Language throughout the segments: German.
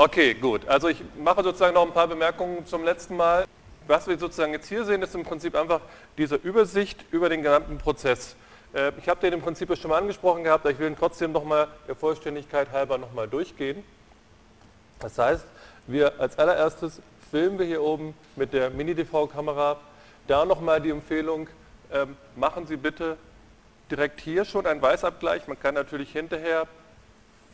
Okay, gut. Also ich mache sozusagen noch ein paar Bemerkungen zum letzten Mal. Was wir sozusagen jetzt hier sehen, ist im Prinzip einfach diese Übersicht über den gesamten Prozess. Äh, ich habe den im Prinzip schon mal angesprochen gehabt, aber ich will ihn trotzdem nochmal der Vollständigkeit halber nochmal durchgehen. Das heißt, wir als allererstes filmen wir hier oben mit der Mini-DV-Kamera. Da nochmal die Empfehlung, ähm, machen Sie bitte direkt hier schon einen Weißabgleich. Man kann natürlich hinterher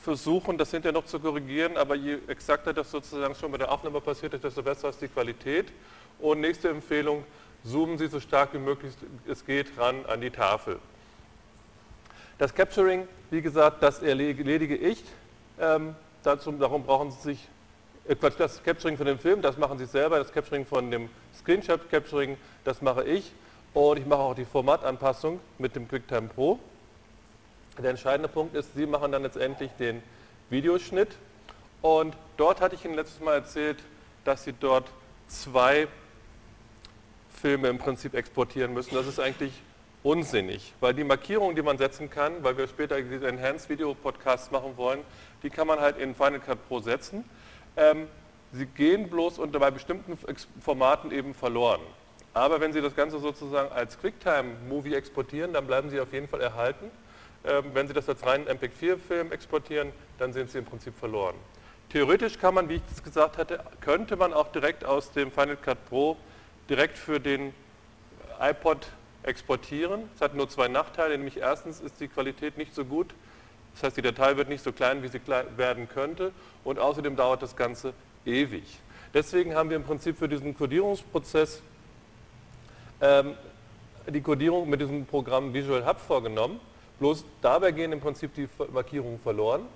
versuchen, das hinterher noch zu korrigieren, aber je exakter das sozusagen schon mit der Aufnahme passiert ist, desto besser ist die Qualität. Und nächste Empfehlung, zoomen Sie so stark wie möglich es geht ran an die Tafel. Das Capturing, wie gesagt, das erledige ich. Ähm, dazu, darum brauchen Sie sich, äh, das Capturing von dem Film, das machen Sie selber, das Capturing von dem Screenshot Capturing, das mache ich. Und ich mache auch die Formatanpassung mit dem QuickTime Pro. Der entscheidende Punkt ist, Sie machen dann letztendlich den Videoschnitt. Und dort hatte ich Ihnen letztes Mal erzählt, dass Sie dort zwei Filme im Prinzip exportieren müssen. Das ist eigentlich unsinnig, weil die Markierungen, die man setzen kann, weil wir später diese Enhanced Video Podcasts machen wollen, die kann man halt in Final Cut Pro setzen. Ähm, sie gehen bloß unter bei bestimmten Formaten eben verloren. Aber wenn Sie das Ganze sozusagen als QuickTime-Movie exportieren, dann bleiben Sie auf jeden Fall erhalten. Ähm, wenn Sie das als reinen MPEG-4-Film exportieren, dann sind Sie im Prinzip verloren. Theoretisch kann man, wie ich es gesagt hatte, könnte man auch direkt aus dem Final Cut Pro direkt für den iPod exportieren. Es hat nur zwei Nachteile, nämlich erstens ist die Qualität nicht so gut, das heißt die Datei wird nicht so klein, wie sie werden könnte und außerdem dauert das Ganze ewig. Deswegen haben wir im Prinzip für diesen Codierungsprozess ähm, die Codierung mit diesem Programm Visual Hub vorgenommen. Bloß dabei gehen im Prinzip die Markierungen verloren.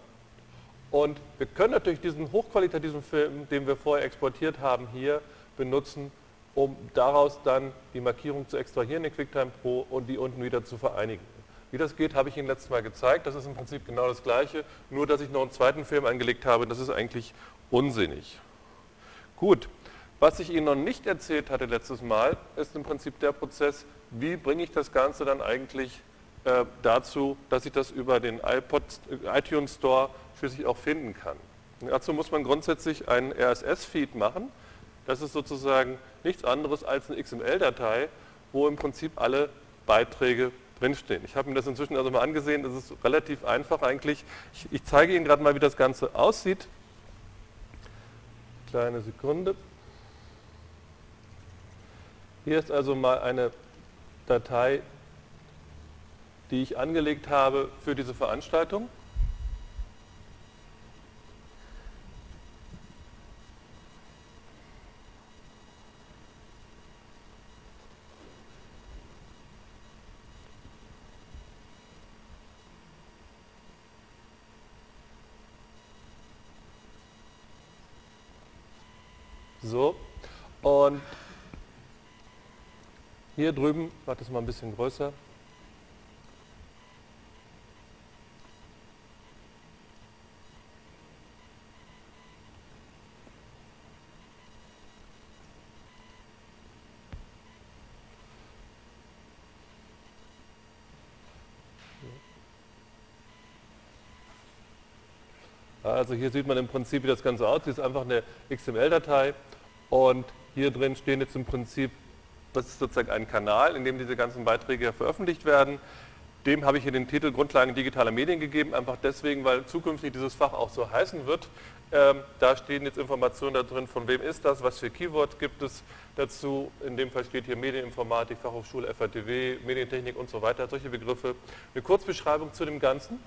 Und wir können natürlich diesen hochqualitativen Film, den wir vorher exportiert haben, hier benutzen, um daraus dann die Markierung zu extrahieren in QuickTime Pro und die unten wieder zu vereinigen. Wie das geht, habe ich Ihnen letztes Mal gezeigt. Das ist im Prinzip genau das Gleiche, nur dass ich noch einen zweiten Film angelegt habe. Das ist eigentlich unsinnig. Gut, was ich Ihnen noch nicht erzählt hatte letztes Mal, ist im Prinzip der Prozess, wie bringe ich das Ganze dann eigentlich äh, dazu, dass ich das über den iPod, äh, iTunes Store schließlich auch finden kann. dazu muss man grundsätzlich einen RSS-Feed machen. Das ist sozusagen nichts anderes als eine XML-Datei, wo im Prinzip alle Beiträge drinstehen. Ich habe mir das inzwischen also mal angesehen, das ist relativ einfach eigentlich. Ich, ich zeige Ihnen gerade mal, wie das Ganze aussieht. Kleine Sekunde. Hier ist also mal eine Datei, die ich angelegt habe für diese Veranstaltung. So, und hier drüben, macht es mal ein bisschen größer. Also hier sieht man im Prinzip, wie das Ganze aussieht. Das ist einfach eine XML-Datei und hier drin stehen jetzt im Prinzip das ist sozusagen ein Kanal, in dem diese ganzen Beiträge veröffentlicht werden. Dem habe ich hier den Titel Grundlagen digitaler Medien gegeben, einfach deswegen, weil zukünftig dieses Fach auch so heißen wird. Ähm, da stehen jetzt Informationen da drin, von wem ist das, was für Keywords gibt es dazu. In dem Fall steht hier Medieninformatik, Fachhochschule, FATW, Medientechnik und so weiter, solche Begriffe. Eine Kurzbeschreibung zu dem Ganzen.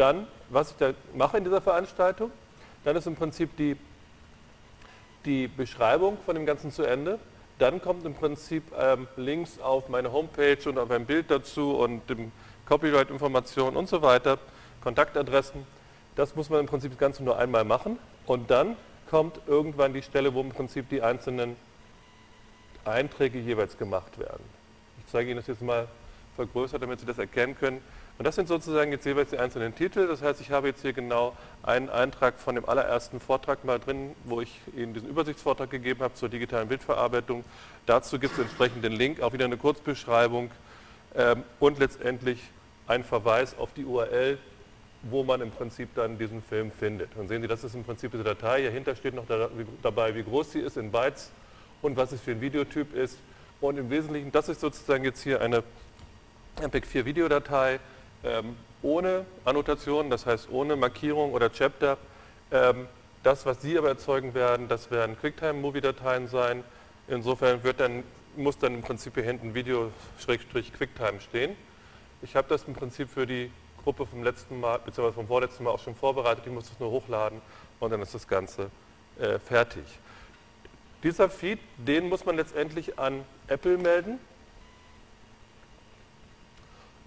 Dann, was ich da mache in dieser Veranstaltung, dann ist im Prinzip die, die Beschreibung von dem Ganzen zu Ende. Dann kommt im Prinzip ähm, Links auf meine Homepage und auf ein Bild dazu und Copyright-Informationen und so weiter, Kontaktadressen. Das muss man im Prinzip das Ganze nur einmal machen und dann kommt irgendwann die Stelle, wo im Prinzip die einzelnen Einträge jeweils gemacht werden. Ich zeige Ihnen das jetzt mal vergrößert, damit Sie das erkennen können. Und das sind sozusagen jetzt jeweils die einzelnen Titel. Das heißt, ich habe jetzt hier genau einen Eintrag von dem allerersten Vortrag mal drin, wo ich Ihnen diesen Übersichtsvortrag gegeben habe zur digitalen Bildverarbeitung. Dazu gibt es entsprechend den Link, auch wieder eine Kurzbeschreibung ähm, und letztendlich einen Verweis auf die URL, wo man im Prinzip dann diesen Film findet. Und sehen Sie, das ist im Prinzip diese Datei. Hierhinter steht noch dabei, wie groß sie ist in Bytes und was es für ein Videotyp ist. Und im Wesentlichen, das ist sozusagen jetzt hier eine MPEG-4 Videodatei ähm, ohne Annotation, das heißt ohne Markierung oder Chapter. Ähm, das, was Sie aber erzeugen werden, das werden QuickTime-Movie-Dateien sein. Insofern dann, muss dann im Prinzip hier hinten Video-QuickTime stehen. Ich habe das im Prinzip für die Gruppe vom letzten Mal, beziehungsweise vom vorletzten Mal auch schon vorbereitet. Ich muss das nur hochladen und dann ist das Ganze äh, fertig. Dieser Feed, den muss man letztendlich an Apple melden.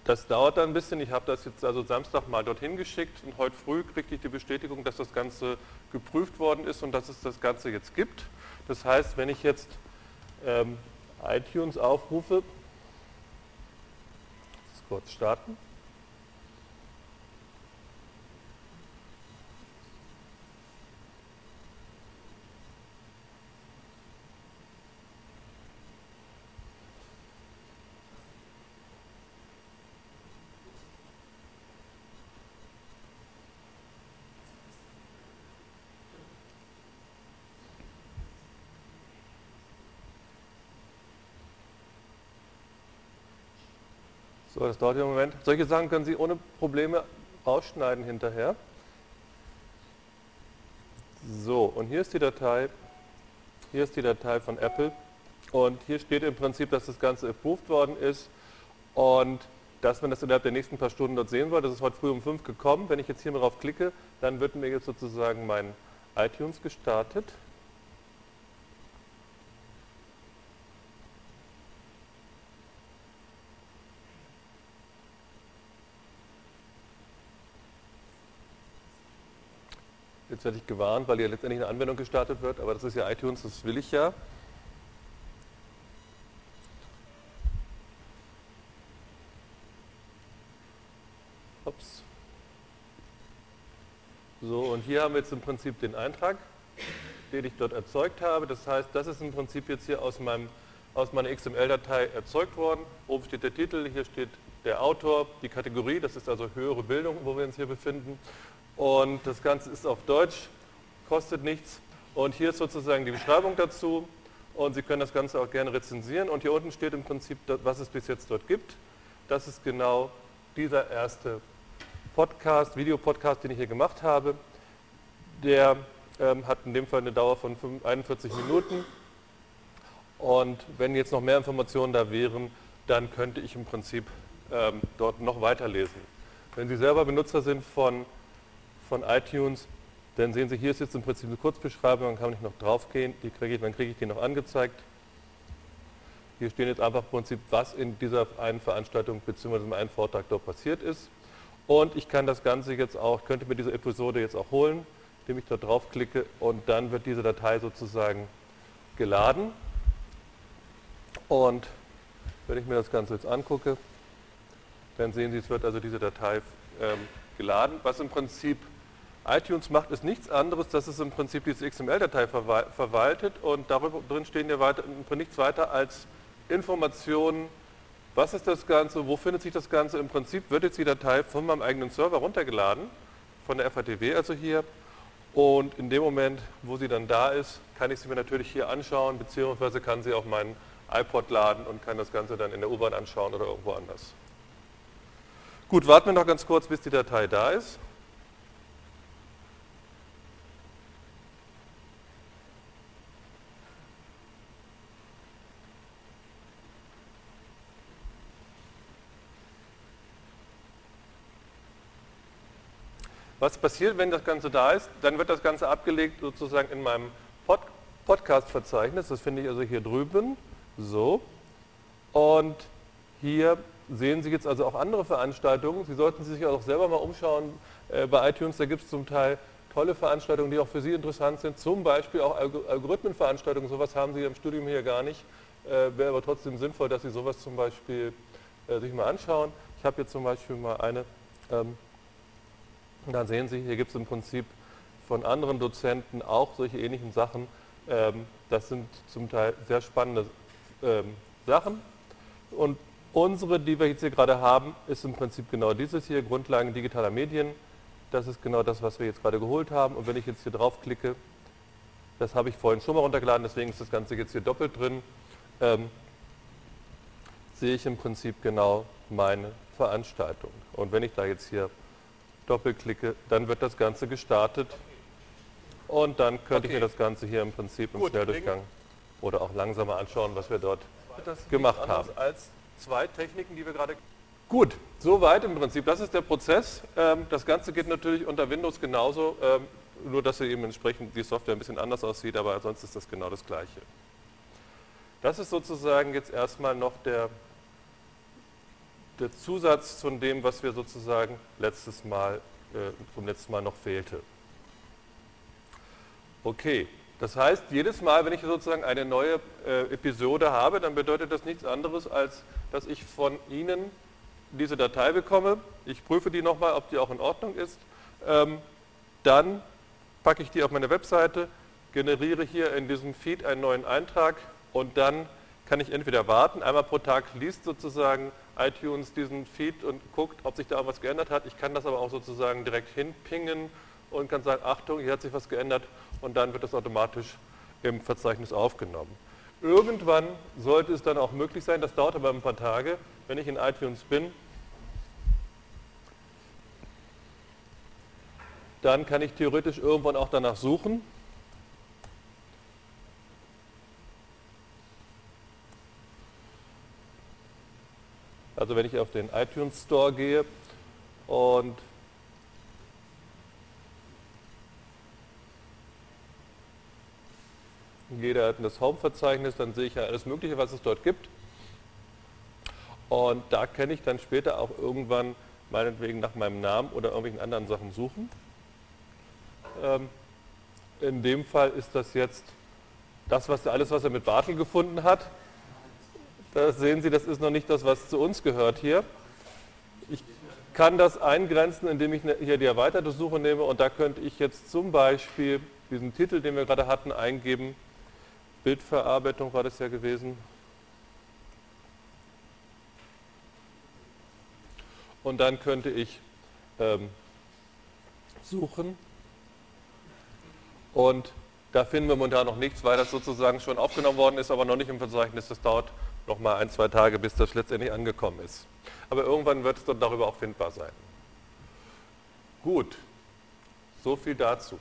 Das dauert dann ein bisschen. Ich habe das jetzt also Samstag mal dorthin geschickt und heute früh kriegte ich die Bestätigung, dass das Ganze geprüft worden ist und dass es das Ganze jetzt gibt. Das heißt, wenn ich jetzt ähm, iTunes aufrufe, kurz starten. So, das dauert einen Moment. Solche Sachen können Sie ohne Probleme rausschneiden hinterher. So, und hier ist die Datei, hier ist die Datei von Apple und hier steht im Prinzip, dass das Ganze approved worden ist und dass man das innerhalb der nächsten paar Stunden dort sehen soll. Das ist heute früh um 5 gekommen. Wenn ich jetzt hier mal drauf klicke, dann wird mir jetzt sozusagen mein iTunes gestartet. Werde ich gewarnt, weil hier letztendlich eine Anwendung gestartet wird, aber das ist ja iTunes, das will ich ja. Ups. So, und hier haben wir jetzt im Prinzip den Eintrag, den ich dort erzeugt habe. Das heißt, das ist im Prinzip jetzt hier aus, meinem, aus meiner XML-Datei erzeugt worden. Oben steht der Titel, hier steht der Autor, die Kategorie, das ist also höhere Bildung, wo wir uns hier befinden. Und das Ganze ist auf Deutsch, kostet nichts. Und hier ist sozusagen die Beschreibung dazu. Und Sie können das Ganze auch gerne rezensieren. Und hier unten steht im Prinzip, was es bis jetzt dort gibt. Das ist genau dieser erste Podcast, Videopodcast, den ich hier gemacht habe. Der ähm, hat in dem Fall eine Dauer von 41 Minuten. Und wenn jetzt noch mehr Informationen da wären, dann könnte ich im Prinzip ähm, dort noch weiterlesen. Wenn Sie selber Benutzer sind von von iTunes, dann sehen Sie, hier ist jetzt im Prinzip eine Kurzbeschreibung, dann kann ich noch drauf gehen, kriege ich, dann kriege ich die noch angezeigt. Hier stehen jetzt einfach im Prinzip, was in dieser einen Veranstaltung bzw. in einem Vortrag dort passiert ist. Und ich kann das Ganze jetzt auch, könnte mir diese Episode jetzt auch holen, indem ich da draufklicke und dann wird diese Datei sozusagen geladen. Und wenn ich mir das Ganze jetzt angucke, dann sehen Sie, es wird also diese Datei ähm, geladen, was im Prinzip iTunes macht ist nichts anderes, dass es im Prinzip diese XML-Datei verwaltet und darüber drin stehen ja weiter, nichts weiter als Informationen, was ist das Ganze, wo findet sich das Ganze. Im Prinzip wird jetzt die Datei von meinem eigenen Server runtergeladen, von der FATW also hier. Und in dem Moment, wo sie dann da ist, kann ich sie mir natürlich hier anschauen, beziehungsweise kann sie auf meinen iPod laden und kann das Ganze dann in der U-Bahn anschauen oder irgendwo anders. Gut, warten wir noch ganz kurz, bis die Datei da ist. Was passiert, wenn das Ganze da ist? Dann wird das Ganze abgelegt sozusagen in meinem Pod Podcast-Verzeichnis. Das finde ich also hier drüben. So. Und hier sehen Sie jetzt also auch andere Veranstaltungen. Sie sollten sich auch selber mal umschauen äh, bei iTunes. Da gibt es zum Teil tolle Veranstaltungen, die auch für Sie interessant sind. Zum Beispiel auch Algorithmenveranstaltungen. Sowas haben Sie im Studium hier gar nicht. Äh, Wäre aber trotzdem sinnvoll, dass Sie sowas zum Beispiel äh, sich mal anschauen. Ich habe hier zum Beispiel mal eine ähm, da sehen Sie, hier gibt es im Prinzip von anderen Dozenten auch solche ähnlichen Sachen. Ähm, das sind zum Teil sehr spannende ähm, Sachen. Und unsere, die wir jetzt hier gerade haben, ist im Prinzip genau dieses hier, Grundlagen digitaler Medien. Das ist genau das, was wir jetzt gerade geholt haben. Und wenn ich jetzt hier draufklicke, das habe ich vorhin schon mal runtergeladen, deswegen ist das Ganze jetzt hier doppelt drin, ähm, sehe ich im Prinzip genau meine Veranstaltung. Und wenn ich da jetzt hier doppelklicke, dann wird das Ganze gestartet und dann könnte okay. ich mir das Ganze hier im Prinzip im Gut, Schnelldurchgang oder auch langsamer anschauen, was wir dort das gemacht haben. Als zwei Techniken, die wir gerade Gut, soweit im Prinzip. Das ist der Prozess. Ähm, das Ganze geht natürlich unter Windows genauso, ähm, nur dass eben entsprechend die Software ein bisschen anders aussieht, aber sonst ist das genau das Gleiche. Das ist sozusagen jetzt erstmal noch der, der Zusatz von dem, was wir sozusagen letztes Mal, äh, vom letzten Mal noch fehlte. Okay, das heißt, jedes Mal, wenn ich sozusagen eine neue äh, Episode habe, dann bedeutet das nichts anderes, als dass ich von Ihnen diese Datei bekomme. Ich prüfe die nochmal, ob die auch in Ordnung ist. Ähm, dann packe ich die auf meine Webseite, generiere hier in diesem Feed einen neuen Eintrag und dann kann ich entweder warten, einmal pro Tag liest sozusagen iTunes diesen Feed und guckt, ob sich da irgendwas geändert hat. Ich kann das aber auch sozusagen direkt hinpingen und kann sagen, Achtung, hier hat sich was geändert und dann wird das automatisch im Verzeichnis aufgenommen. Irgendwann sollte es dann auch möglich sein, das dauert aber ein paar Tage, wenn ich in iTunes bin, dann kann ich theoretisch irgendwann auch danach suchen. Also wenn ich auf den iTunes Store gehe und jeder hat das Home-Verzeichnis, dann sehe ich ja alles Mögliche, was es dort gibt. Und da kann ich dann später auch irgendwann meinetwegen nach meinem Namen oder irgendwelchen anderen Sachen suchen. Ähm, in dem Fall ist das jetzt das, was alles, was er mit Bartel gefunden hat. Da sehen Sie, das ist noch nicht das, was zu uns gehört hier. Ich kann das eingrenzen, indem ich ne, hier die erweiterte Suche nehme und da könnte ich jetzt zum Beispiel diesen Titel, den wir gerade hatten, eingeben. Bildverarbeitung war das ja gewesen. Und dann könnte ich ähm, suchen und da finden wir momentan noch nichts, weil das sozusagen schon aufgenommen worden ist, aber noch nicht im Verzeichnis. Das dauert noch mal ein, zwei Tage, bis das letztendlich angekommen ist. Aber irgendwann wird es dann darüber auch findbar sein. Gut, so viel dazu.